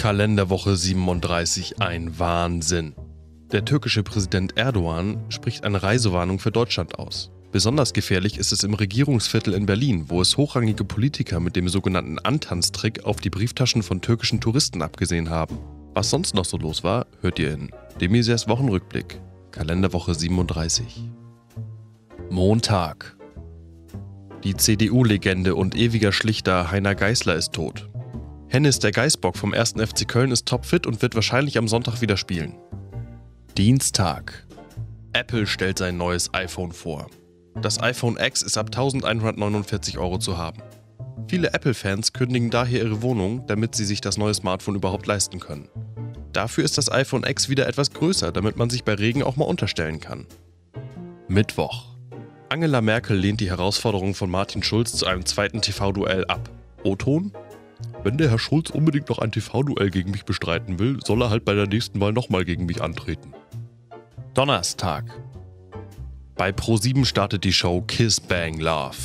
Kalenderwoche 37 ein Wahnsinn. Der türkische Präsident Erdogan spricht eine Reisewarnung für Deutschland aus. Besonders gefährlich ist es im Regierungsviertel in Berlin, wo es hochrangige Politiker mit dem sogenannten Antanztrick auf die Brieftaschen von türkischen Touristen abgesehen haben. Was sonst noch so los war, hört ihr in Demisers Wochenrückblick, Kalenderwoche 37. Montag. Die CDU-Legende und ewiger Schlichter Heiner Geißler ist tot. Hennis, der Geißbock vom 1. FC Köln, ist topfit und wird wahrscheinlich am Sonntag wieder spielen. Dienstag. Apple stellt sein neues iPhone vor. Das iPhone X ist ab 1149 Euro zu haben. Viele Apple-Fans kündigen daher ihre Wohnung, damit sie sich das neue Smartphone überhaupt leisten können. Dafür ist das iPhone X wieder etwas größer, damit man sich bei Regen auch mal unterstellen kann. Mittwoch. Angela Merkel lehnt die Herausforderung von Martin Schulz zu einem zweiten TV-Duell ab. O-Ton? Wenn der Herr Schulz unbedingt noch ein TV-Duell gegen mich bestreiten will, soll er halt bei der nächsten Wahl nochmal gegen mich antreten. Donnerstag. Bei Pro7 startet die Show Kiss Bang Love.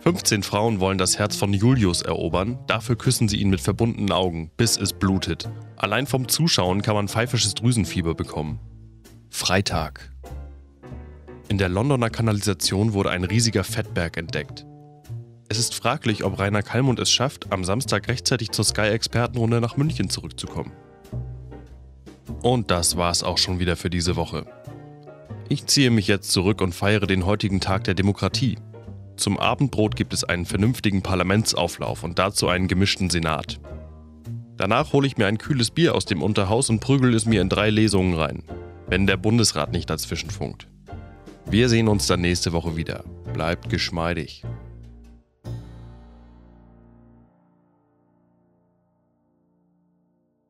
15 Frauen wollen das Herz von Julius erobern, dafür küssen sie ihn mit verbundenen Augen, bis es blutet. Allein vom Zuschauen kann man pfeifisches Drüsenfieber bekommen. Freitag. In der Londoner Kanalisation wurde ein riesiger Fettberg entdeckt. Es ist fraglich, ob Rainer Kallmund es schafft, am Samstag rechtzeitig zur Sky-Expertenrunde nach München zurückzukommen. Und das war's auch schon wieder für diese Woche. Ich ziehe mich jetzt zurück und feiere den heutigen Tag der Demokratie. Zum Abendbrot gibt es einen vernünftigen Parlamentsauflauf und dazu einen gemischten Senat. Danach hole ich mir ein kühles Bier aus dem Unterhaus und prügel es mir in drei Lesungen rein, wenn der Bundesrat nicht dazwischen funkt. Wir sehen uns dann nächste Woche wieder. Bleibt geschmeidig.